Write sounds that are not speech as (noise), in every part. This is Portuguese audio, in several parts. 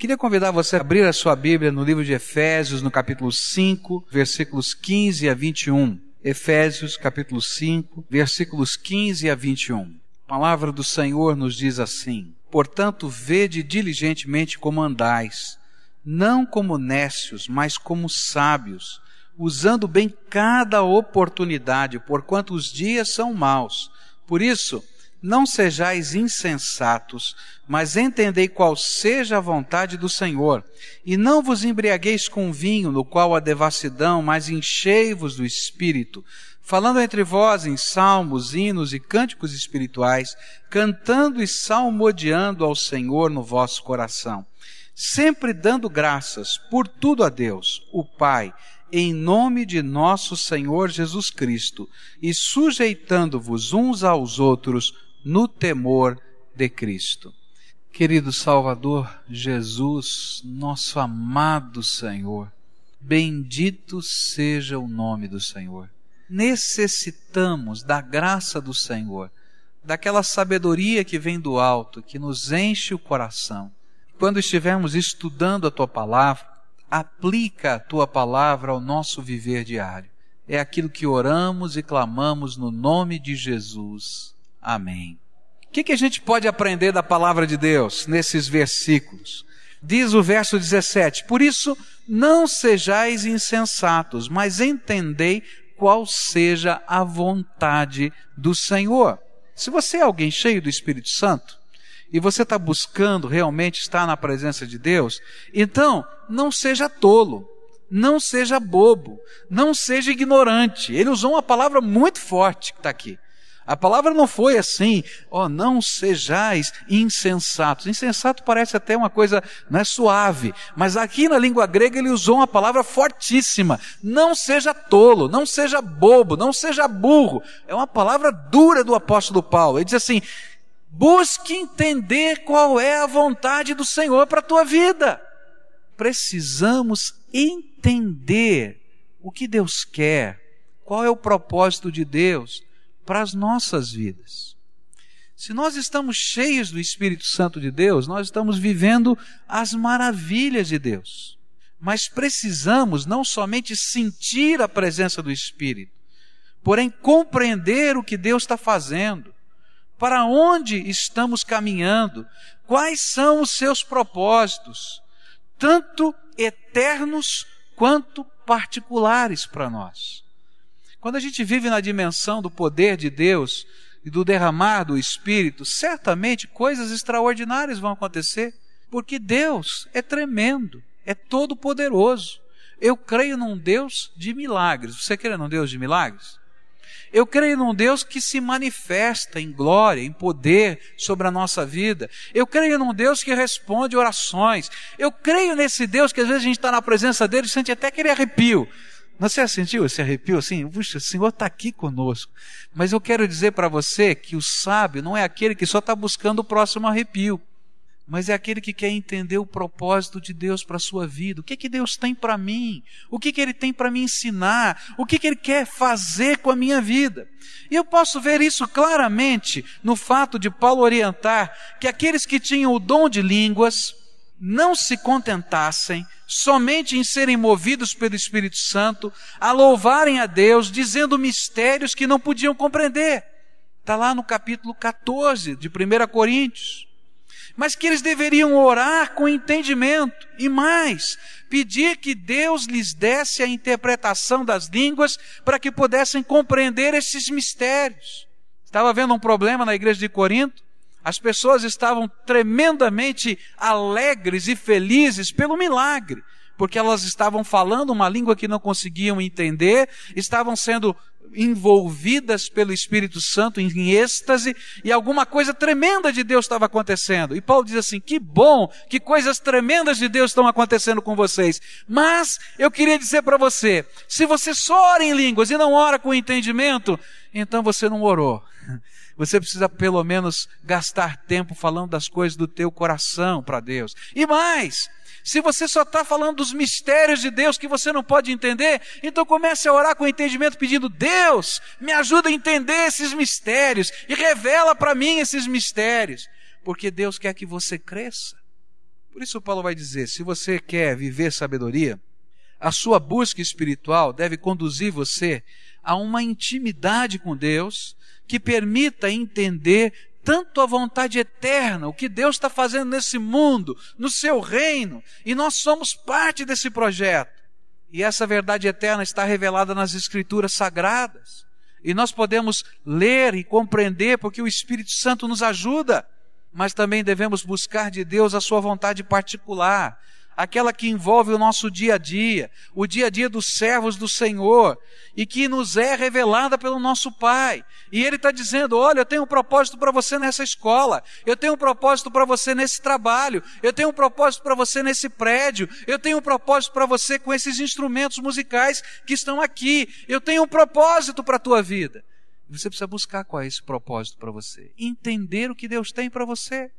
Queria convidar você a abrir a sua Bíblia no livro de Efésios, no capítulo 5, versículos 15 a 21. Efésios, capítulo 5, versículos 15 a 21. A palavra do Senhor nos diz assim: Portanto, vede diligentemente como andais, não como nécios, mas como sábios, usando bem cada oportunidade, porquanto os dias são maus. Por isso, não sejais insensatos, mas entendei qual seja a vontade do Senhor. E não vos embriagueis com vinho, no qual há devassidão, mas enchei-vos do Espírito, falando entre vós em salmos, hinos e cânticos espirituais, cantando e salmodiando ao Senhor no vosso coração, sempre dando graças por tudo a Deus, o Pai, em nome de nosso Senhor Jesus Cristo, e sujeitando-vos uns aos outros no temor de Cristo. Querido Salvador Jesus, nosso amado Senhor, bendito seja o nome do Senhor. Necessitamos da graça do Senhor, daquela sabedoria que vem do alto, que nos enche o coração. Quando estivermos estudando a tua palavra, aplica a tua palavra ao nosso viver diário. É aquilo que oramos e clamamos no nome de Jesus. Amém. O que, que a gente pode aprender da palavra de Deus nesses versículos? Diz o verso 17: Por isso, não sejais insensatos, mas entendei qual seja a vontade do Senhor. Se você é alguém cheio do Espírito Santo, e você está buscando realmente estar na presença de Deus, então não seja tolo, não seja bobo, não seja ignorante. Ele usou uma palavra muito forte que está aqui. A palavra não foi assim, ó, oh, não sejais insensatos. Insensato parece até uma coisa não é suave, mas aqui na língua grega ele usou uma palavra fortíssima. Não seja tolo, não seja bobo, não seja burro. É uma palavra dura do apóstolo Paulo. Ele diz assim: busque entender qual é a vontade do Senhor para a tua vida. Precisamos entender o que Deus quer, qual é o propósito de Deus para as nossas vidas. Se nós estamos cheios do Espírito Santo de Deus, nós estamos vivendo as maravilhas de Deus. Mas precisamos não somente sentir a presença do Espírito, porém compreender o que Deus está fazendo, para onde estamos caminhando, quais são os seus propósitos, tanto eternos quanto particulares para nós. Quando a gente vive na dimensão do poder de Deus e do derramar do Espírito, certamente coisas extraordinárias vão acontecer, porque Deus é tremendo, é todo poderoso. Eu creio num Deus de milagres. Você crê num Deus de milagres? Eu creio num Deus que se manifesta em glória, em poder sobre a nossa vida. Eu creio num Deus que responde orações. Eu creio nesse Deus que às vezes a gente está na presença dele e sente até aquele arrepio. Você sentiu esse arrepio assim? Puxa, o Senhor está aqui conosco. Mas eu quero dizer para você que o sábio não é aquele que só está buscando o próximo arrepio, mas é aquele que quer entender o propósito de Deus para a sua vida. O que, que Deus tem para mim? O que, que Ele tem para me ensinar? O que, que Ele quer fazer com a minha vida? E eu posso ver isso claramente no fato de Paulo orientar que aqueles que tinham o dom de línguas, não se contentassem somente em serem movidos pelo Espírito Santo, a louvarem a Deus, dizendo mistérios que não podiam compreender. Está lá no capítulo 14 de 1 Coríntios. Mas que eles deveriam orar com entendimento e mais, pedir que Deus lhes desse a interpretação das línguas para que pudessem compreender esses mistérios. Estava vendo um problema na igreja de Corinto as pessoas estavam tremendamente alegres e felizes pelo milagre, porque elas estavam falando uma língua que não conseguiam entender, estavam sendo envolvidas pelo Espírito Santo em êxtase e alguma coisa tremenda de Deus estava acontecendo. E Paulo diz assim: que bom, que coisas tremendas de Deus estão acontecendo com vocês. Mas eu queria dizer para você: se você só ora em línguas e não ora com entendimento, então você não orou. (laughs) Você precisa pelo menos gastar tempo falando das coisas do teu coração para Deus. E mais, se você só está falando dos mistérios de Deus que você não pode entender, então comece a orar com entendimento pedindo, Deus, me ajuda a entender esses mistérios e revela para mim esses mistérios. Porque Deus quer que você cresça. Por isso, Paulo vai dizer: se você quer viver sabedoria, a sua busca espiritual deve conduzir você a uma intimidade com Deus que permita entender tanto a vontade eterna, o que Deus está fazendo nesse mundo, no seu reino, e nós somos parte desse projeto. E essa verdade eterna está revelada nas Escrituras sagradas. E nós podemos ler e compreender porque o Espírito Santo nos ajuda, mas também devemos buscar de Deus a sua vontade particular, aquela que envolve o nosso dia a dia, o dia a dia dos servos do Senhor, e que nos é revelada pelo nosso Pai. E Ele está dizendo: olha, eu tenho um propósito para você nessa escola, eu tenho um propósito para você nesse trabalho, eu tenho um propósito para você nesse prédio, eu tenho um propósito para você com esses instrumentos musicais que estão aqui, eu tenho um propósito para a tua vida. Você precisa buscar qual é esse propósito para você, entender o que Deus tem para você.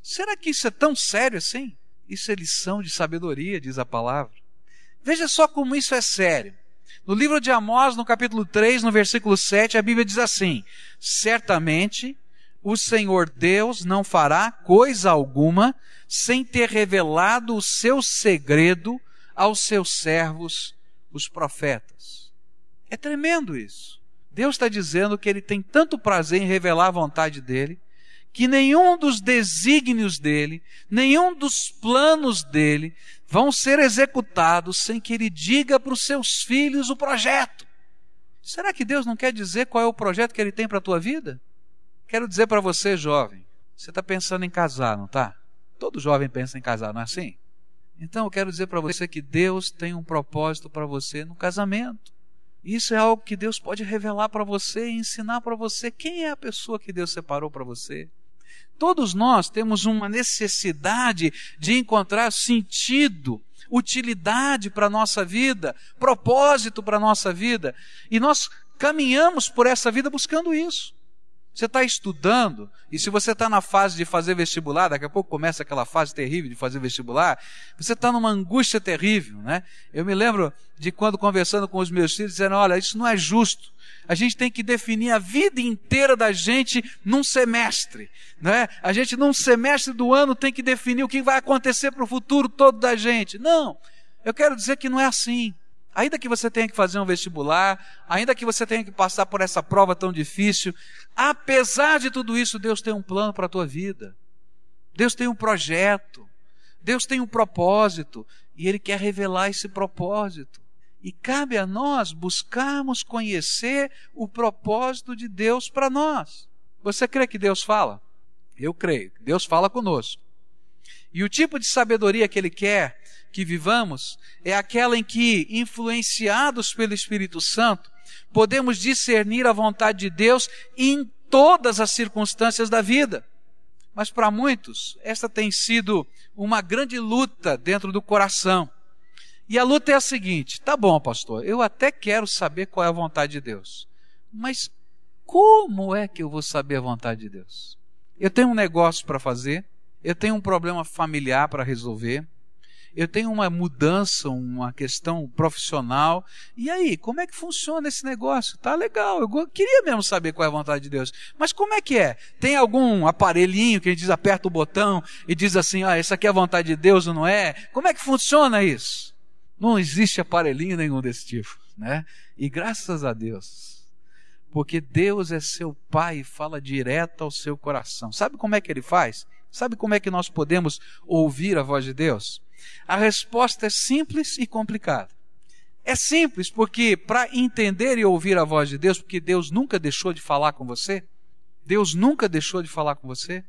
Será que isso é tão sério assim? Isso é lição de sabedoria, diz a palavra. Veja só como isso é sério. No livro de Amós, no capítulo 3, no versículo 7, a Bíblia diz assim: Certamente o Senhor Deus não fará coisa alguma sem ter revelado o seu segredo aos seus servos, os profetas. É tremendo isso. Deus está dizendo que ele tem tanto prazer em revelar a vontade dele, que nenhum dos desígnios dele, nenhum dos planos dele vão ser executados sem que ele diga para os seus filhos o projeto. Será que Deus não quer dizer qual é o projeto que ele tem para a tua vida? Quero dizer para você, jovem, você está pensando em casar, não está? Todo jovem pensa em casar, não é assim? Então eu quero dizer para você que Deus tem um propósito para você no casamento. Isso é algo que Deus pode revelar para você e ensinar para você quem é a pessoa que Deus separou para você. Todos nós temos uma necessidade de encontrar sentido, utilidade para a nossa vida, propósito para a nossa vida, e nós caminhamos por essa vida buscando isso. Você está estudando, e se você está na fase de fazer vestibular, daqui a pouco começa aquela fase terrível de fazer vestibular, você está numa angústia terrível, né? Eu me lembro de quando conversando com os meus filhos, dizendo, olha, isso não é justo. A gente tem que definir a vida inteira da gente num semestre, né? A gente num semestre do ano tem que definir o que vai acontecer para o futuro todo da gente. Não, eu quero dizer que não é assim. Ainda que você tenha que fazer um vestibular, ainda que você tenha que passar por essa prova tão difícil, apesar de tudo isso, Deus tem um plano para a tua vida. Deus tem um projeto. Deus tem um propósito. E Ele quer revelar esse propósito. E cabe a nós buscarmos conhecer o propósito de Deus para nós. Você crê que Deus fala? Eu creio. Deus fala conosco. E o tipo de sabedoria que Ele quer que vivamos é aquela em que, influenciados pelo Espírito Santo, podemos discernir a vontade de Deus em todas as circunstâncias da vida. Mas para muitos, esta tem sido uma grande luta dentro do coração. E a luta é a seguinte: tá bom, pastor, eu até quero saber qual é a vontade de Deus, mas como é que eu vou saber a vontade de Deus? Eu tenho um negócio para fazer, eu tenho um problema familiar para resolver, eu tenho uma mudança, uma questão profissional. E aí, como é que funciona esse negócio? Tá legal, eu queria mesmo saber qual é a vontade de Deus. Mas como é que é? Tem algum aparelhinho que a gente diz, aperta o botão e diz assim, ah, essa aqui é a vontade de Deus ou não é? Como é que funciona isso? Não existe aparelhinho nenhum desse tipo, né? E graças a Deus, porque Deus é seu Pai e fala direto ao seu coração. Sabe como é que ele faz? Sabe como é que nós podemos ouvir a voz de Deus? A resposta é simples e complicada. É simples porque para entender e ouvir a voz de Deus, porque Deus nunca deixou de falar com você, Deus nunca deixou de falar com você,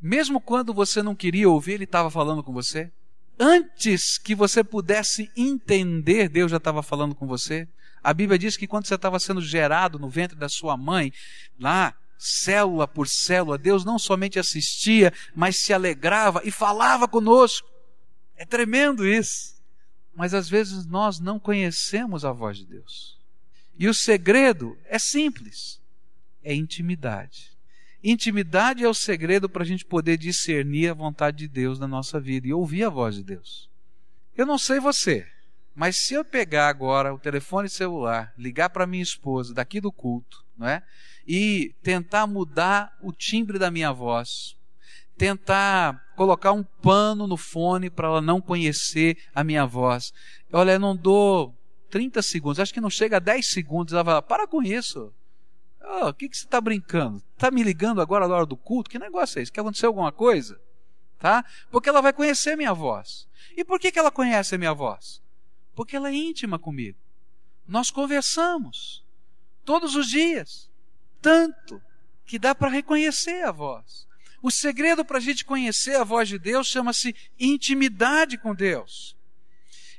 mesmo quando você não queria ouvir, Ele estava falando com você. Antes que você pudesse entender, Deus já estava falando com você. A Bíblia diz que quando você estava sendo gerado no ventre da sua mãe, lá, célula por célula, Deus não somente assistia, mas se alegrava e falava conosco. É tremendo isso. Mas às vezes nós não conhecemos a voz de Deus. E o segredo é simples: é intimidade. Intimidade é o segredo para a gente poder discernir a vontade de Deus na nossa vida e ouvir a voz de Deus. Eu não sei você, mas se eu pegar agora o telefone celular, ligar para minha esposa daqui do culto, não é? E tentar mudar o timbre da minha voz, tentar colocar um pano no fone para ela não conhecer a minha voz. Olha, eu não dou 30 segundos, acho que não chega a 10 segundos, ela fala, para com isso. O oh, que, que você está brincando? Está me ligando agora na hora do culto? Que negócio é esse? Quer acontecer alguma coisa? Tá? Porque ela vai conhecer minha voz. E por que, que ela conhece a minha voz? Porque ela é íntima comigo. Nós conversamos todos os dias. Tanto que dá para reconhecer a voz. O segredo para a gente conhecer a voz de Deus chama-se intimidade com Deus.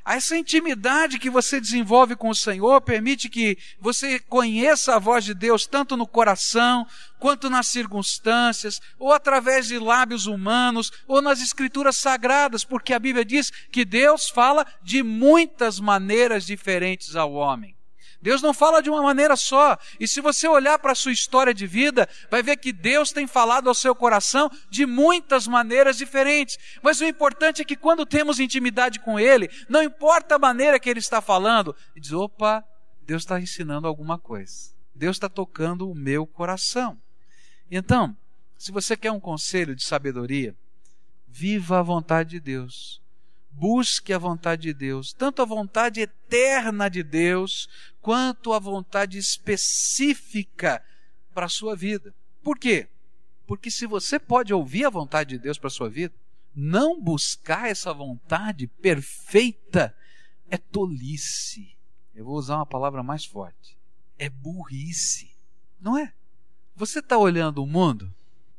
Essa intimidade que você desenvolve com o Senhor permite que você conheça a voz de Deus tanto no coração, quanto nas circunstâncias, ou através de lábios humanos, ou nas escrituras sagradas, porque a Bíblia diz que Deus fala de muitas maneiras diferentes ao homem. Deus não fala de uma maneira só. E se você olhar para a sua história de vida, vai ver que Deus tem falado ao seu coração de muitas maneiras diferentes. Mas o importante é que quando temos intimidade com Ele, não importa a maneira que Ele está falando, diz: opa, Deus está ensinando alguma coisa. Deus está tocando o meu coração. Então, se você quer um conselho de sabedoria, viva a vontade de Deus busque a vontade de Deus, tanto a vontade eterna de Deus, quanto a vontade específica para a sua vida. Por quê? Porque se você pode ouvir a vontade de Deus para a sua vida, não buscar essa vontade perfeita é tolice. Eu vou usar uma palavra mais forte. É burrice. Não é? Você está olhando o mundo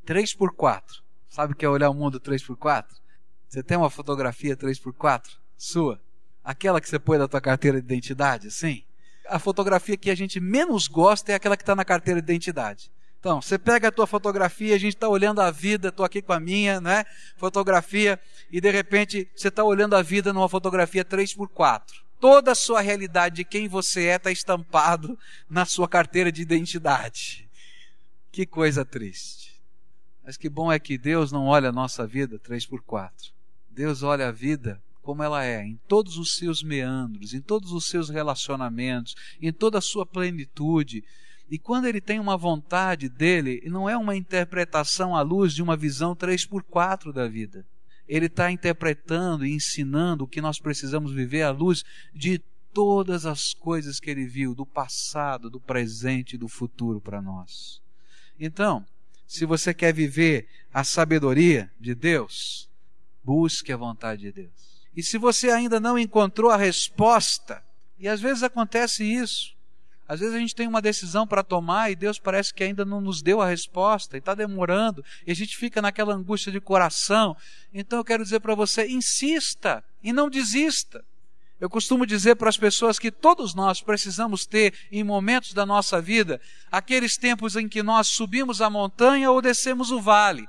3 por 4 Sabe o que é olhar o mundo 3 por 4 você tem uma fotografia 3x4 sua? Aquela que você põe na tua carteira de identidade, sim? A fotografia que a gente menos gosta é aquela que está na carteira de identidade. Então, você pega a tua fotografia, a gente está olhando a vida, estou aqui com a minha, né? Fotografia, e de repente você está olhando a vida numa fotografia 3x4. Toda a sua realidade de quem você é está estampado na sua carteira de identidade. Que coisa triste. Mas que bom é que Deus não olha a nossa vida 3x4. Deus olha a vida como ela é, em todos os seus meandros, em todos os seus relacionamentos, em toda a sua plenitude. E quando ele tem uma vontade dele, não é uma interpretação à luz de uma visão 3 por 4 da vida. Ele está interpretando e ensinando o que nós precisamos viver à luz de todas as coisas que ele viu, do passado, do presente e do futuro para nós. Então, se você quer viver a sabedoria de Deus, Busque a vontade de Deus. E se você ainda não encontrou a resposta, e às vezes acontece isso, às vezes a gente tem uma decisão para tomar e Deus parece que ainda não nos deu a resposta e está demorando e a gente fica naquela angústia de coração. Então eu quero dizer para você: insista e não desista. Eu costumo dizer para as pessoas que todos nós precisamos ter, em momentos da nossa vida, aqueles tempos em que nós subimos a montanha ou descemos o vale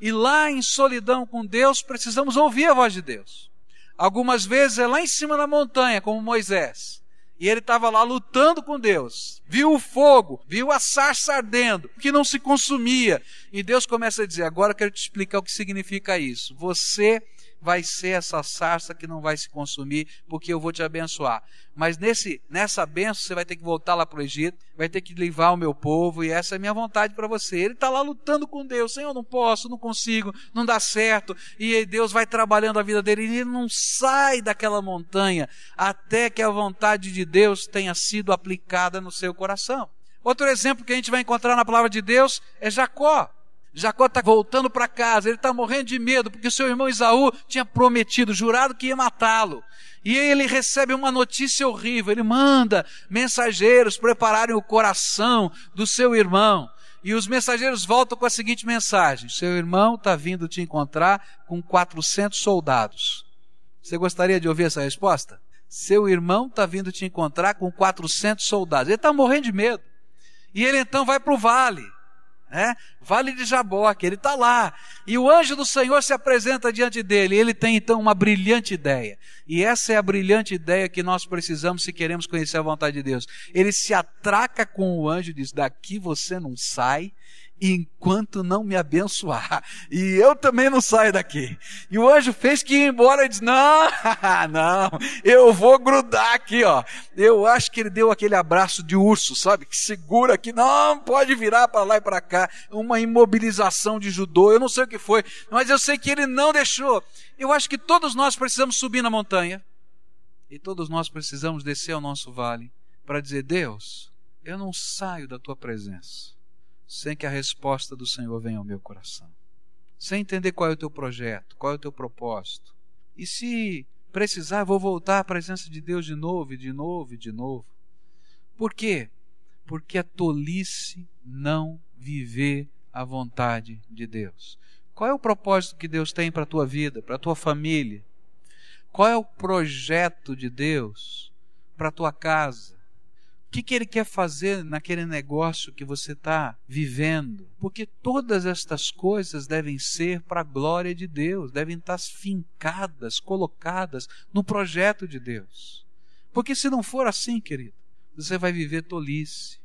e lá em solidão com Deus, precisamos ouvir a voz de Deus. Algumas vezes é lá em cima da montanha, como Moisés. E ele estava lá lutando com Deus. Viu o fogo, viu a sarça ardendo, que não se consumia. E Deus começa a dizer: Agora eu quero te explicar o que significa isso. Você vai ser essa sarça que não vai se consumir, porque eu vou te abençoar. Mas nesse, nessa benção você vai ter que voltar lá para o Egito, vai ter que levar o meu povo, e essa é a minha vontade para você. Ele está lá lutando com Deus, Senhor, não posso, não consigo, não dá certo, e Deus vai trabalhando a vida dele, e ele não sai daquela montanha até que a vontade de Deus tenha sido aplicada no seu coração. Outro exemplo que a gente vai encontrar na palavra de Deus é Jacó. Jacó está voltando para casa, ele está morrendo de medo, porque seu irmão Isaú tinha prometido, jurado que ia matá-lo. E ele recebe uma notícia horrível, ele manda mensageiros prepararem o coração do seu irmão. E os mensageiros voltam com a seguinte mensagem: Seu irmão está vindo te encontrar com 400 soldados. Você gostaria de ouvir essa resposta? Seu irmão está vindo te encontrar com 400 soldados. Ele está morrendo de medo. E ele então vai para o vale né? Vale de Jaboque, ele está lá. E o anjo do Senhor se apresenta diante dele. Ele tem então uma brilhante ideia. E essa é a brilhante ideia que nós precisamos se queremos conhecer a vontade de Deus. Ele se atraca com o anjo e diz: Daqui você não sai enquanto não me abençoar. E eu também não saio daqui. E o anjo fez que ir embora e disse: Não, (laughs) não, eu vou grudar aqui, ó. Eu acho que ele deu aquele abraço de urso, sabe? Que segura aqui, não pode virar para lá e para cá. Uma imobilização de judô, eu não sei o que foi, mas eu sei que ele não deixou. Eu acho que todos nós precisamos subir na montanha e todos nós precisamos descer ao nosso vale para dizer: Deus, eu não saio da tua presença sem que a resposta do Senhor venha ao meu coração. Sem entender qual é o teu projeto, qual é o teu propósito. E se precisar, vou voltar à presença de Deus de novo, e de novo, e de novo. Por quê? Porque é tolice não viver a vontade de Deus. Qual é o propósito que Deus tem para a tua vida, para a tua família? Qual é o projeto de Deus para a tua casa? Que, que Ele quer fazer naquele negócio que você está vivendo? Porque todas estas coisas devem ser para a glória de Deus, devem estar fincadas, colocadas no projeto de Deus. Porque se não for assim, querido, você vai viver tolice.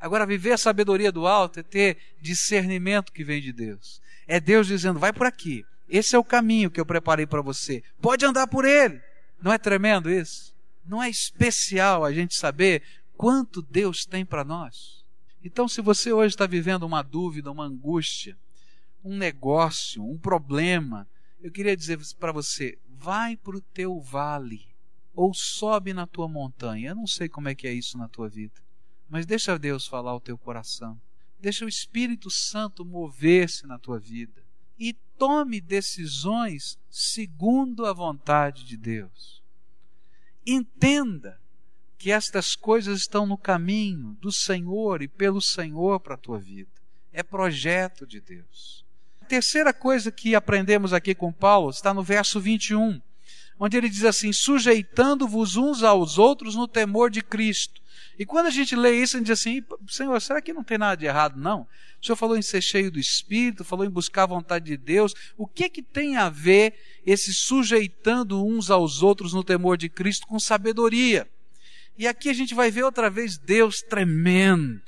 Agora, viver a sabedoria do alto é ter discernimento que vem de Deus. É Deus dizendo: vai por aqui, esse é o caminho que eu preparei para você. Pode andar por ele. Não é tremendo isso? Não é especial a gente saber quanto Deus tem para nós? Então, se você hoje está vivendo uma dúvida, uma angústia, um negócio, um problema, eu queria dizer para você: vai para o teu vale ou sobe na tua montanha. Eu não sei como é que é isso na tua vida, mas deixa Deus falar o teu coração. Deixa o Espírito Santo mover-se na tua vida e tome decisões segundo a vontade de Deus. Entenda que estas coisas estão no caminho do Senhor e pelo Senhor para a tua vida. É projeto de Deus. A terceira coisa que aprendemos aqui com Paulo está no verso 21, onde ele diz assim: sujeitando-vos uns aos outros no temor de Cristo. E quando a gente lê isso, a gente diz assim: Senhor, será que não tem nada de errado, não? O Senhor falou em ser cheio do Espírito, falou em buscar a vontade de Deus. O que que tem a ver esse sujeitando uns aos outros no temor de Cristo com sabedoria? E aqui a gente vai ver outra vez Deus tremendo.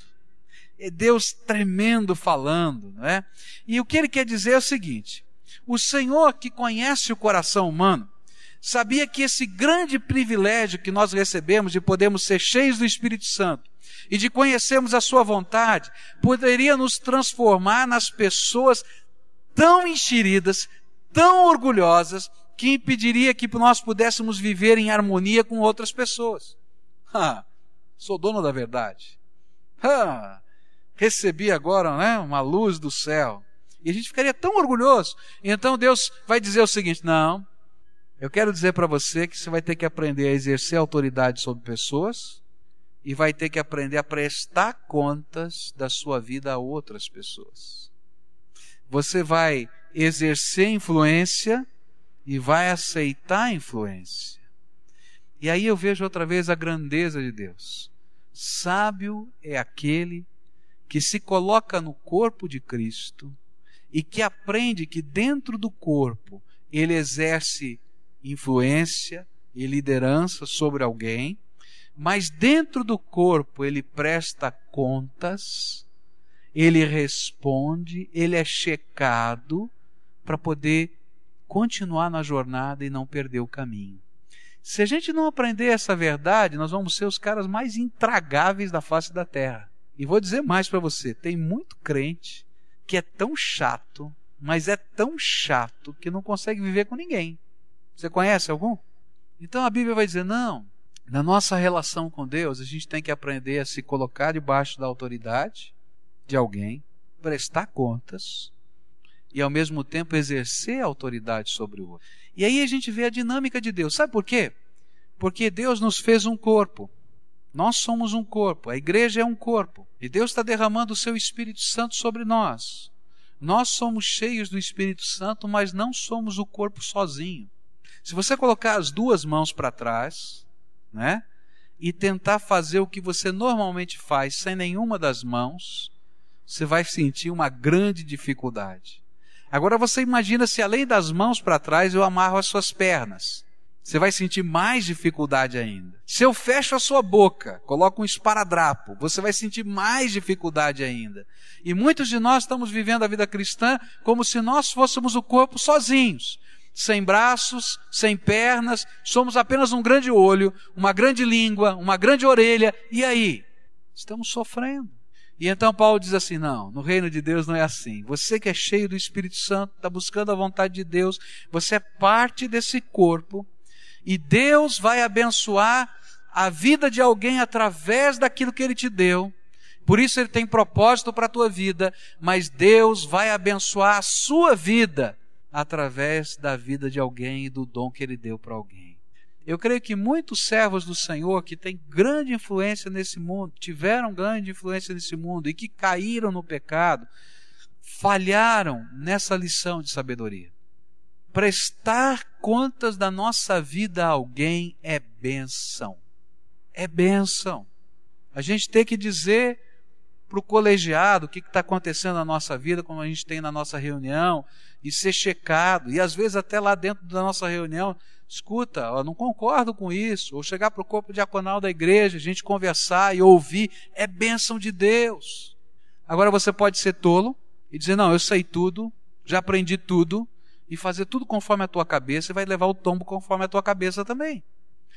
É Deus tremendo falando, não é? E o que ele quer dizer é o seguinte: o Senhor que conhece o coração humano, sabia que esse grande privilégio que nós recebemos de podermos ser cheios do Espírito Santo e de conhecermos a Sua vontade, poderia nos transformar nas pessoas tão enxeridas, tão orgulhosas, que impediria que nós pudéssemos viver em harmonia com outras pessoas. Ah, sou dono da verdade. Ah, recebi agora né, uma luz do céu. E a gente ficaria tão orgulhoso. Então Deus vai dizer o seguinte: não, eu quero dizer para você que você vai ter que aprender a exercer autoridade sobre pessoas e vai ter que aprender a prestar contas da sua vida a outras pessoas. Você vai exercer influência e vai aceitar influência. E aí eu vejo outra vez a grandeza de Deus. Sábio é aquele que se coloca no corpo de Cristo e que aprende que dentro do corpo ele exerce influência e liderança sobre alguém, mas dentro do corpo ele presta contas, ele responde, ele é checado para poder continuar na jornada e não perder o caminho. Se a gente não aprender essa verdade, nós vamos ser os caras mais intragáveis da face da terra. E vou dizer mais para você: tem muito crente que é tão chato, mas é tão chato que não consegue viver com ninguém. Você conhece algum? Então a Bíblia vai dizer: não, na nossa relação com Deus, a gente tem que aprender a se colocar debaixo da autoridade de alguém, prestar contas e ao mesmo tempo exercer autoridade sobre o outro. E aí a gente vê a dinâmica de Deus. Sabe por quê? Porque Deus nos fez um corpo. Nós somos um corpo, a igreja é um corpo. E Deus está derramando o seu Espírito Santo sobre nós. Nós somos cheios do Espírito Santo, mas não somos o corpo sozinho. Se você colocar as duas mãos para trás, né? E tentar fazer o que você normalmente faz sem nenhuma das mãos, você vai sentir uma grande dificuldade. Agora você imagina se além das mãos para trás eu amarro as suas pernas. você vai sentir mais dificuldade ainda. Se eu fecho a sua boca, coloco um esparadrapo, você vai sentir mais dificuldade ainda. E muitos de nós estamos vivendo a vida cristã como se nós fôssemos o corpo sozinhos. Sem braços, sem pernas, somos apenas um grande olho, uma grande língua, uma grande orelha, e aí? Estamos sofrendo. E então Paulo diz assim: não, no reino de Deus não é assim. Você que é cheio do Espírito Santo, está buscando a vontade de Deus, você é parte desse corpo, e Deus vai abençoar a vida de alguém através daquilo que Ele te deu. Por isso Ele tem propósito para a tua vida, mas Deus vai abençoar a sua vida através da vida de alguém e do dom que Ele deu para alguém. Eu creio que muitos servos do Senhor que têm grande influência nesse mundo, tiveram grande influência nesse mundo e que caíram no pecado, falharam nessa lição de sabedoria. Prestar contas da nossa vida a alguém é benção. É benção. A gente tem que dizer para o colegiado o que está acontecendo na nossa vida, como a gente tem na nossa reunião, e ser checado. E às vezes até lá dentro da nossa reunião escuta, eu não concordo com isso, ou chegar para o corpo diaconal da igreja, a gente conversar e ouvir, é bênção de Deus. Agora você pode ser tolo e dizer, não, eu sei tudo, já aprendi tudo, e fazer tudo conforme a tua cabeça e vai levar o tombo conforme a tua cabeça também.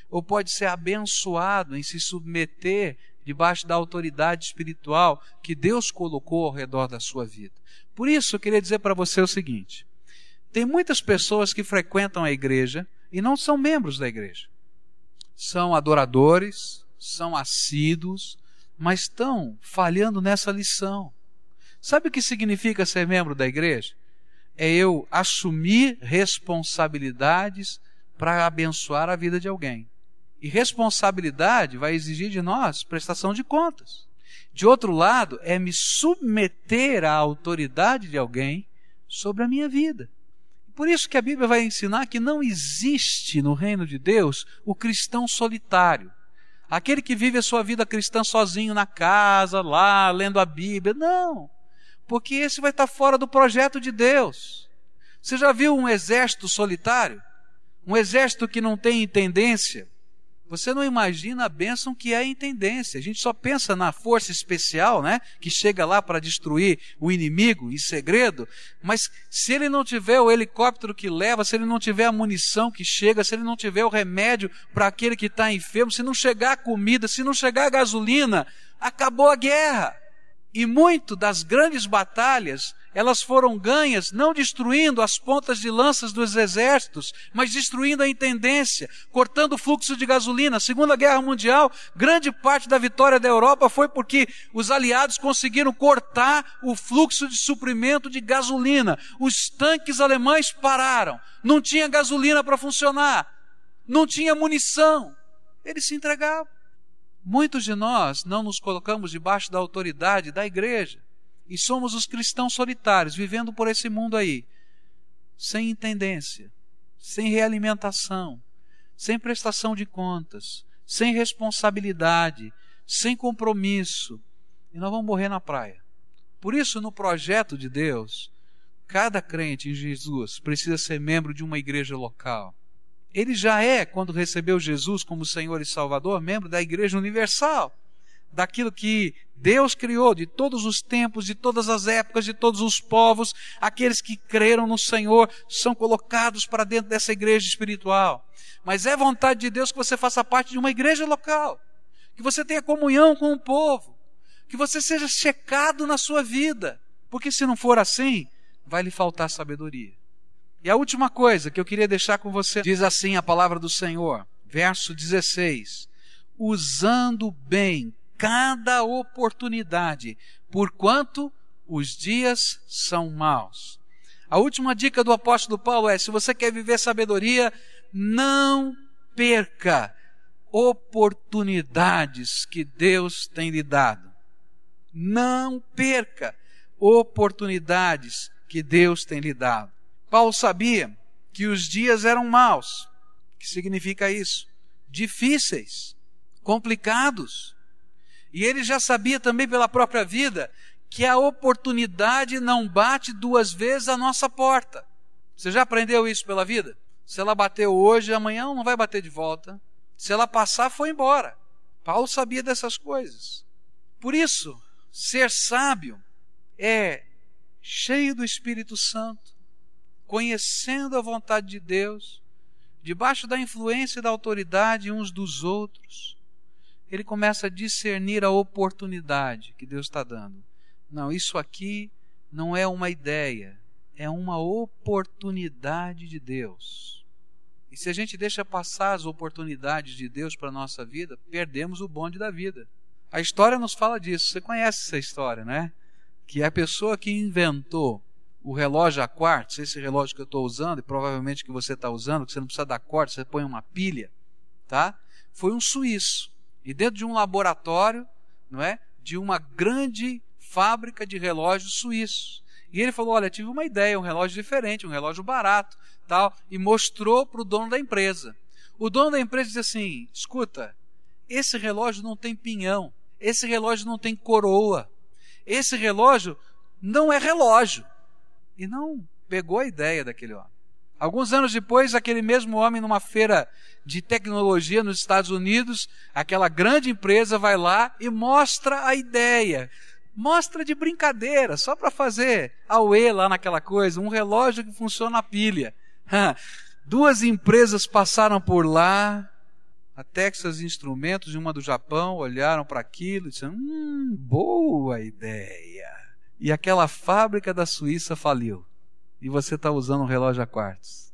Ou pode ser abençoado em se submeter debaixo da autoridade espiritual que Deus colocou ao redor da sua vida. Por isso, eu queria dizer para você o seguinte: tem muitas pessoas que frequentam a igreja e não são membros da igreja. São adoradores, são assíduos, mas estão falhando nessa lição. Sabe o que significa ser membro da igreja? É eu assumir responsabilidades para abençoar a vida de alguém. E responsabilidade vai exigir de nós prestação de contas. De outro lado, é me submeter à autoridade de alguém sobre a minha vida. Por isso que a Bíblia vai ensinar que não existe no reino de Deus o cristão solitário. Aquele que vive a sua vida cristã sozinho na casa, lá, lendo a Bíblia. Não. Porque esse vai estar fora do projeto de Deus. Você já viu um exército solitário? Um exército que não tem tendência? Você não imagina a bênção que é a intendência. A gente só pensa na força especial, né? Que chega lá para destruir o inimigo em segredo. Mas se ele não tiver o helicóptero que leva, se ele não tiver a munição que chega, se ele não tiver o remédio para aquele que está enfermo, se não chegar a comida, se não chegar a gasolina, acabou a guerra. E muito das grandes batalhas, elas foram ganhas não destruindo as pontas de lanças dos exércitos, mas destruindo a intendência, cortando o fluxo de gasolina. Segunda Guerra Mundial, grande parte da vitória da Europa foi porque os aliados conseguiram cortar o fluxo de suprimento de gasolina. Os tanques alemães pararam, não tinha gasolina para funcionar, não tinha munição. Eles se entregavam. Muitos de nós não nos colocamos debaixo da autoridade da igreja e somos os cristãos solitários, vivendo por esse mundo aí, sem intendência, sem realimentação, sem prestação de contas, sem responsabilidade, sem compromisso, e nós vamos morrer na praia. Por isso, no projeto de Deus, cada crente em Jesus precisa ser membro de uma igreja local ele já é, quando recebeu Jesus como Senhor e Salvador, membro da Igreja Universal, daquilo que Deus criou de todos os tempos, de todas as épocas, de todos os povos, aqueles que creram no Senhor são colocados para dentro dessa igreja espiritual. Mas é vontade de Deus que você faça parte de uma igreja local, que você tenha comunhão com o povo, que você seja checado na sua vida, porque se não for assim, vai lhe faltar sabedoria. E a última coisa que eu queria deixar com você, diz assim a palavra do Senhor, verso 16: usando bem cada oportunidade, porquanto os dias são maus. A última dica do apóstolo Paulo é: se você quer viver sabedoria, não perca oportunidades que Deus tem lhe dado. Não perca oportunidades que Deus tem lhe dado. Paulo sabia que os dias eram maus. O que significa isso? Difíceis, complicados. E ele já sabia também pela própria vida que a oportunidade não bate duas vezes a nossa porta. Você já aprendeu isso pela vida? Se ela bateu hoje, amanhã não vai bater de volta. Se ela passar, foi embora. Paulo sabia dessas coisas. Por isso, ser sábio é cheio do Espírito Santo, conhecendo a vontade de Deus, debaixo da influência e da autoridade uns dos outros, ele começa a discernir a oportunidade que Deus está dando. Não, isso aqui não é uma ideia, é uma oportunidade de Deus. E se a gente deixa passar as oportunidades de Deus para a nossa vida, perdemos o bonde da vida. A história nos fala disso. Você conhece essa história, né? Que a pessoa que inventou o relógio a quartzo, esse relógio que eu estou usando, e provavelmente que você está usando, que você não precisa dar corte, você põe uma pilha, tá? Foi um suíço. E dentro de um laboratório, não é? De uma grande fábrica de relógios suíços. E ele falou: Olha, tive uma ideia, um relógio diferente, um relógio barato, tal, e mostrou para o dono da empresa. O dono da empresa disse assim: Escuta, esse relógio não tem pinhão, esse relógio não tem coroa, esse relógio não é relógio e não pegou a ideia daquele homem. Alguns anos depois, aquele mesmo homem, numa feira de tecnologia nos Estados Unidos, aquela grande empresa vai lá e mostra a ideia. Mostra de brincadeira, só para fazer auê lá naquela coisa, um relógio que funciona a pilha. (laughs) Duas empresas passaram por lá, a Texas Instrumentos e uma do Japão olharam para aquilo e disseram: Hum, boa ideia e aquela fábrica da Suíça faliu e você está usando um relógio a quartos.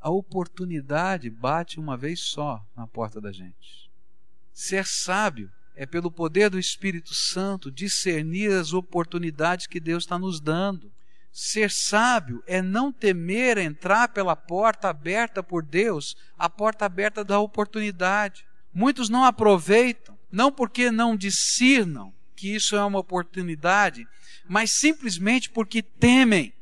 A oportunidade bate uma vez só na porta da gente. Ser sábio é pelo poder do Espírito Santo discernir as oportunidades que Deus está nos dando. Ser sábio é não temer entrar pela porta aberta por Deus, a porta aberta da oportunidade. Muitos não aproveitam, não porque não discernam que isso é uma oportunidade, mas simplesmente porque temem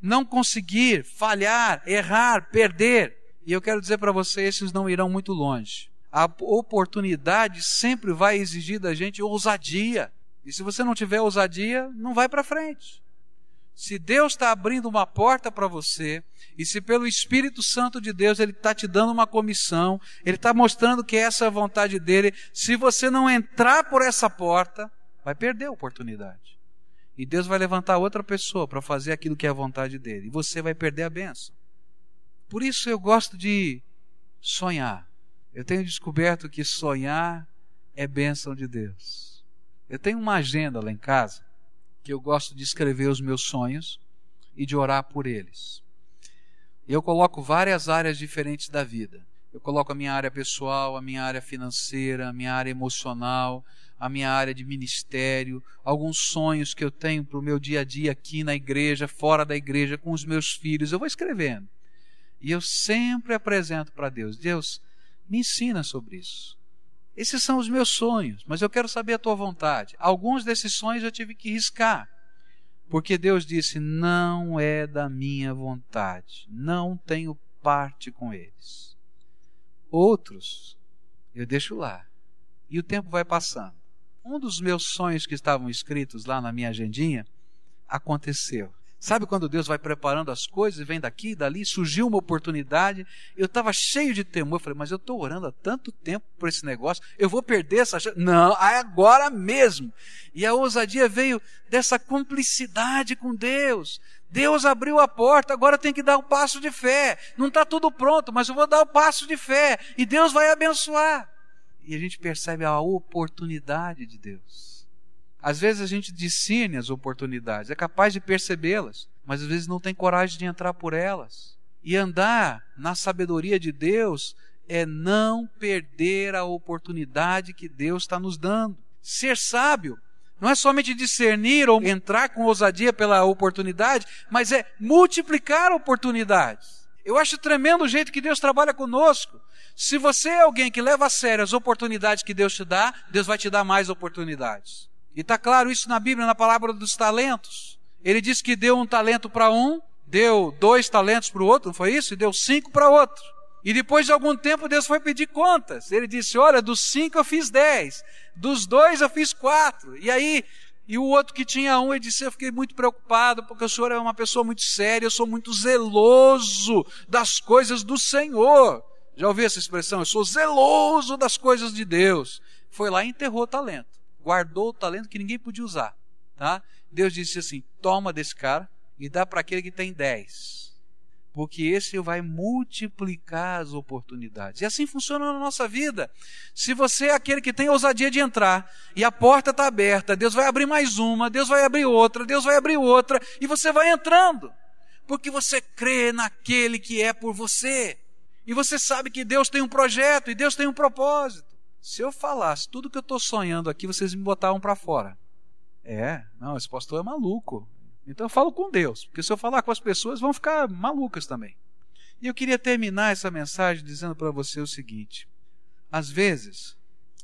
não conseguir, falhar, errar, perder. E eu quero dizer para você, esses não irão muito longe. A oportunidade sempre vai exigir da gente ousadia. E se você não tiver ousadia, não vai para frente. Se Deus está abrindo uma porta para você, e se pelo Espírito Santo de Deus Ele está te dando uma comissão, Ele está mostrando que essa é a vontade dele, se você não entrar por essa porta, vai perder a oportunidade. E Deus vai levantar outra pessoa para fazer aquilo que é a vontade dele. E você vai perder a benção. Por isso eu gosto de sonhar. Eu tenho descoberto que sonhar é bênção de Deus. Eu tenho uma agenda lá em casa que eu gosto de escrever os meus sonhos e de orar por eles. Eu coloco várias áreas diferentes da vida. Eu coloco a minha área pessoal, a minha área financeira, a minha área emocional, a minha área de ministério, alguns sonhos que eu tenho para o meu dia a dia aqui na igreja, fora da igreja, com os meus filhos. Eu vou escrevendo. E eu sempre apresento para Deus: Deus, me ensina sobre isso. Esses são os meus sonhos, mas eu quero saber a tua vontade. Alguns desses sonhos eu tive que riscar, porque Deus disse: não é da minha vontade, não tenho parte com eles. Outros eu deixo lá, e o tempo vai passando um dos meus sonhos que estavam escritos lá na minha agendinha aconteceu. Sabe quando Deus vai preparando as coisas e vem daqui e dali, surgiu uma oportunidade, eu estava cheio de temor, eu falei, mas eu estou orando há tanto tempo por esse negócio, eu vou perder essa chance. Não, é agora mesmo. E a ousadia veio dessa cumplicidade com Deus. Deus abriu a porta, agora tem que dar um passo de fé. Não está tudo pronto, mas eu vou dar o um passo de fé. E Deus vai abençoar e a gente percebe a oportunidade de Deus. Às vezes a gente discerne as oportunidades, é capaz de percebê-las, mas às vezes não tem coragem de entrar por elas. E andar na sabedoria de Deus é não perder a oportunidade que Deus está nos dando. Ser sábio não é somente discernir ou entrar com ousadia pela oportunidade, mas é multiplicar oportunidades. Eu acho tremendo o jeito que Deus trabalha conosco. Se você é alguém que leva a sério as oportunidades que Deus te dá, Deus vai te dar mais oportunidades. E está claro isso na Bíblia, na palavra dos talentos. Ele diz que deu um talento para um, deu dois talentos para o outro, não foi isso? E deu cinco para outro. E depois de algum tempo Deus foi pedir contas. Ele disse: Olha, dos cinco eu fiz dez, dos dois eu fiz quatro. E aí E o outro que tinha um, ele disse: Eu fiquei muito preocupado, porque o senhor é uma pessoa muito séria, eu sou muito zeloso das coisas do Senhor. Já ouviu essa expressão? Eu sou zeloso das coisas de Deus. Foi lá e enterrou o talento. Guardou o talento que ninguém podia usar. Tá? Deus disse assim: Toma desse cara e dá para aquele que tem dez porque esse vai multiplicar as oportunidades. E assim funciona na nossa vida. Se você é aquele que tem ousadia de entrar e a porta está aberta, Deus vai abrir mais uma, Deus vai abrir outra, Deus vai abrir outra, e você vai entrando, porque você crê naquele que é por você. E você sabe que Deus tem um projeto e Deus tem um propósito. Se eu falasse tudo que eu estou sonhando aqui, vocês me botavam para fora. É, não, esse pastor é maluco. Então eu falo com Deus, porque se eu falar com as pessoas vão ficar malucas também. E eu queria terminar essa mensagem dizendo para você o seguinte: às vezes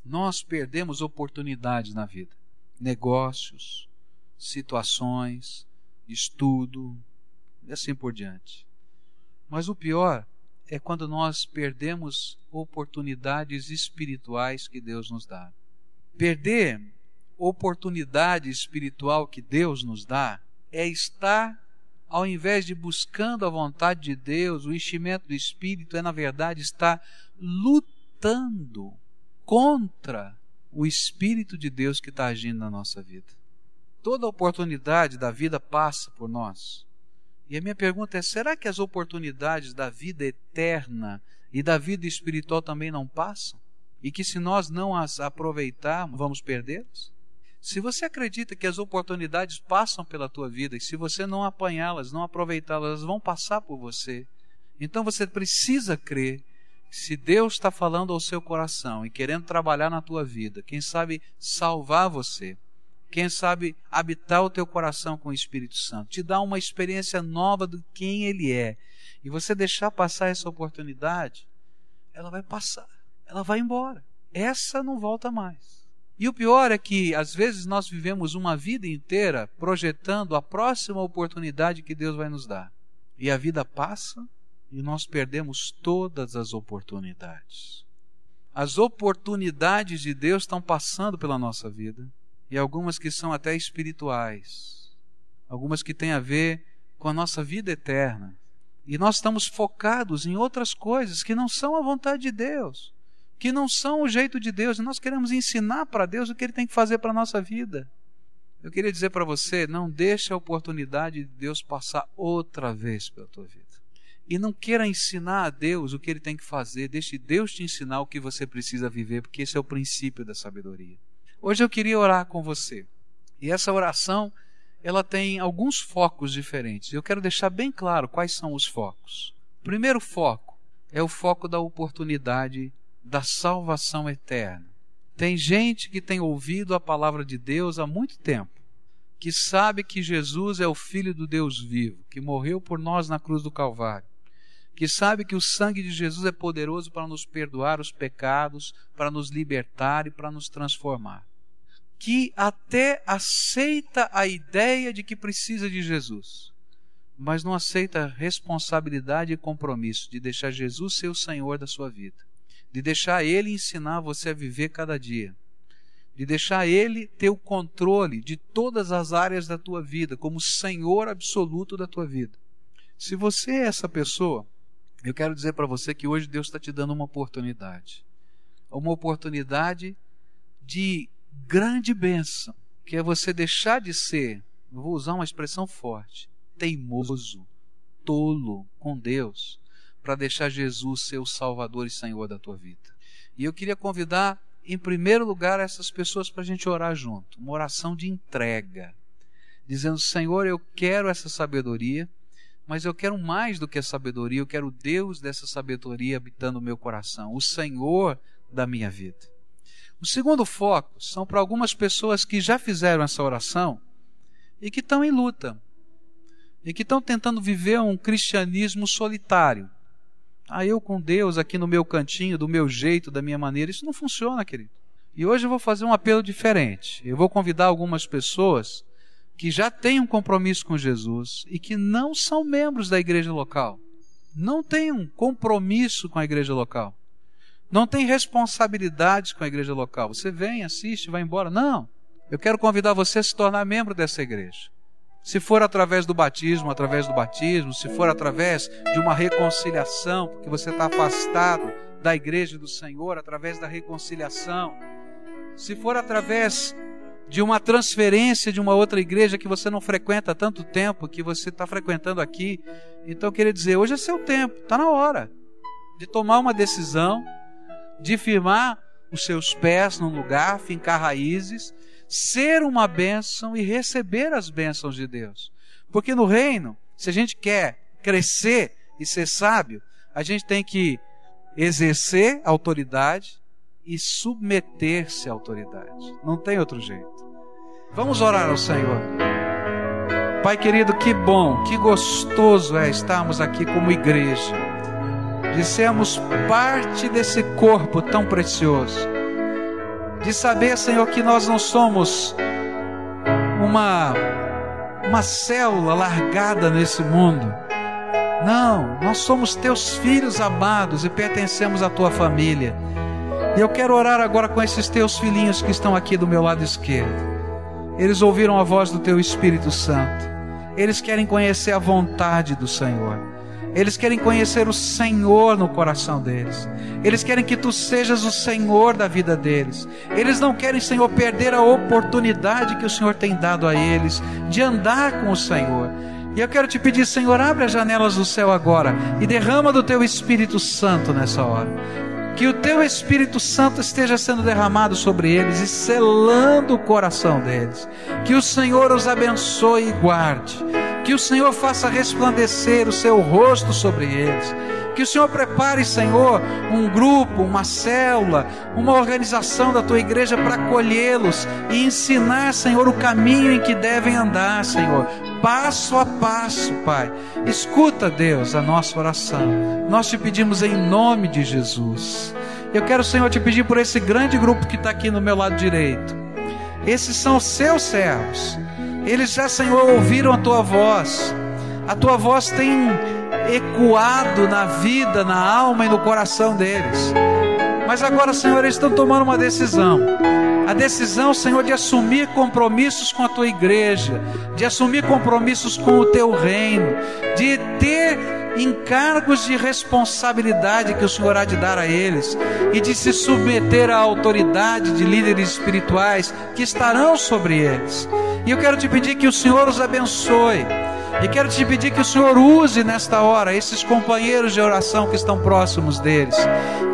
nós perdemos oportunidades na vida, negócios, situações, estudo e assim por diante. Mas o pior é quando nós perdemos oportunidades espirituais que Deus nos dá. Perder oportunidade espiritual que Deus nos dá é estar, ao invés de buscando a vontade de Deus, o enchimento do Espírito, é na verdade estar lutando contra o Espírito de Deus que está agindo na nossa vida. Toda oportunidade da vida passa por nós. E a minha pergunta é: será que as oportunidades da vida eterna e da vida espiritual também não passam? E que se nós não as aproveitarmos, vamos perdê-las? Se você acredita que as oportunidades passam pela tua vida e se você não apanhá-las, não aproveitá-las, elas vão passar por você. Então você precisa crer se Deus está falando ao seu coração e querendo trabalhar na tua vida, quem sabe salvar você, quem sabe habitar o teu coração com o Espírito Santo, te dar uma experiência nova do quem Ele é, e você deixar passar essa oportunidade, ela vai passar, ela vai embora. Essa não volta mais. E o pior é que, às vezes, nós vivemos uma vida inteira projetando a próxima oportunidade que Deus vai nos dar. E a vida passa e nós perdemos todas as oportunidades. As oportunidades de Deus estão passando pela nossa vida, e algumas que são até espirituais, algumas que têm a ver com a nossa vida eterna. E nós estamos focados em outras coisas que não são a vontade de Deus que não são o jeito de Deus. Nós queremos ensinar para Deus o que Ele tem que fazer para a nossa vida. Eu queria dizer para você: não deixe a oportunidade de Deus passar outra vez pela tua vida. E não queira ensinar a Deus o que Ele tem que fazer. Deixe Deus te ensinar o que você precisa viver, porque esse é o princípio da sabedoria. Hoje eu queria orar com você. E essa oração, ela tem alguns focos diferentes. Eu quero deixar bem claro quais são os focos. O primeiro foco é o foco da oportunidade da salvação eterna. Tem gente que tem ouvido a palavra de Deus há muito tempo, que sabe que Jesus é o Filho do Deus vivo, que morreu por nós na cruz do Calvário, que sabe que o sangue de Jesus é poderoso para nos perdoar os pecados, para nos libertar e para nos transformar. Que até aceita a ideia de que precisa de Jesus, mas não aceita a responsabilidade e compromisso de deixar Jesus ser o Senhor da sua vida de deixar Ele ensinar você a viver cada dia, de deixar Ele ter o controle de todas as áreas da tua vida, como Senhor absoluto da tua vida. Se você é essa pessoa, eu quero dizer para você que hoje Deus está te dando uma oportunidade. Uma oportunidade de grande bênção, que é você deixar de ser, vou usar uma expressão forte, teimoso, tolo com Deus para deixar Jesus ser o Salvador e Senhor da tua vida. E eu queria convidar, em primeiro lugar, essas pessoas para a gente orar junto, uma oração de entrega, dizendo: Senhor, eu quero essa sabedoria, mas eu quero mais do que a sabedoria, eu quero Deus dessa sabedoria habitando o meu coração, o Senhor da minha vida. O segundo foco são para algumas pessoas que já fizeram essa oração e que estão em luta, e que estão tentando viver um cristianismo solitário ah, eu com Deus aqui no meu cantinho, do meu jeito, da minha maneira, isso não funciona, querido. E hoje eu vou fazer um apelo diferente. Eu vou convidar algumas pessoas que já têm um compromisso com Jesus e que não são membros da igreja local. Não têm um compromisso com a igreja local. Não têm responsabilidades com a igreja local. Você vem, assiste, vai embora. Não. Eu quero convidar você a se tornar membro dessa igreja. Se for através do batismo, através do batismo, se for através de uma reconciliação, porque você está afastado da igreja do Senhor, através da reconciliação, se for através de uma transferência de uma outra igreja que você não frequenta há tanto tempo, que você está frequentando aqui, então eu queria dizer, hoje é seu tempo, está na hora de tomar uma decisão, de firmar os seus pés num lugar, fincar raízes ser uma bênção e receber as bênçãos de Deus. Porque no reino, se a gente quer crescer e ser sábio, a gente tem que exercer autoridade e submeter-se à autoridade. Não tem outro jeito. Vamos orar ao Senhor. Pai querido, que bom, que gostoso é estarmos aqui como igreja, de sermos parte desse corpo tão precioso de saber, Senhor, que nós não somos uma uma célula largada nesse mundo. Não, nós somos teus filhos amados e pertencemos à tua família. E eu quero orar agora com esses teus filhinhos que estão aqui do meu lado esquerdo. Eles ouviram a voz do teu Espírito Santo. Eles querem conhecer a vontade do Senhor. Eles querem conhecer o Senhor no coração deles. Eles querem que tu sejas o Senhor da vida deles. Eles não querem, Senhor, perder a oportunidade que o Senhor tem dado a eles de andar com o Senhor. E eu quero te pedir, Senhor, abre as janelas do céu agora e derrama do teu Espírito Santo nessa hora. Que o teu Espírito Santo esteja sendo derramado sobre eles e selando o coração deles. Que o Senhor os abençoe e guarde que o Senhor faça resplandecer o seu rosto sobre eles. Que o Senhor prepare, Senhor, um grupo, uma célula, uma organização da tua igreja para acolhê-los e ensinar, Senhor, o caminho em que devem andar, Senhor, passo a passo, Pai. Escuta, Deus, a nossa oração. Nós te pedimos em nome de Jesus. Eu quero, Senhor, te pedir por esse grande grupo que está aqui no meu lado direito. Esses são seus servos eles já, Senhor, ouviram a tua voz. A tua voz tem ecoado na vida, na alma e no coração deles. Mas agora, Senhor, eles estão tomando uma decisão. A decisão, Senhor, de assumir compromissos com a tua igreja, de assumir compromissos com o teu reino, de ter encargos de responsabilidade que o Senhor há de dar a eles e de se submeter à autoridade de líderes espirituais que estarão sobre eles. E eu quero te pedir que o Senhor os abençoe. E quero te pedir que o Senhor use nesta hora esses companheiros de oração que estão próximos deles.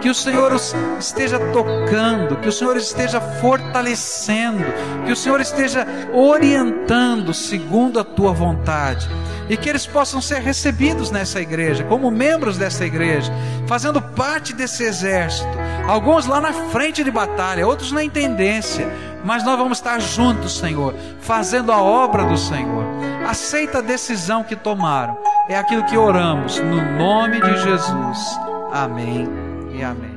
Que o Senhor os esteja tocando, que o Senhor esteja fortalecendo, que o Senhor esteja orientando segundo a tua vontade e que eles possam ser recebidos nessa igreja, como membros dessa igreja, fazendo parte desse exército. Alguns lá na frente de batalha, outros na intendência, mas nós vamos estar juntos, Senhor, fazendo a obra do Senhor. Aceita a decisão que tomaram, é aquilo que oramos, no nome de Jesus. Amém e amém.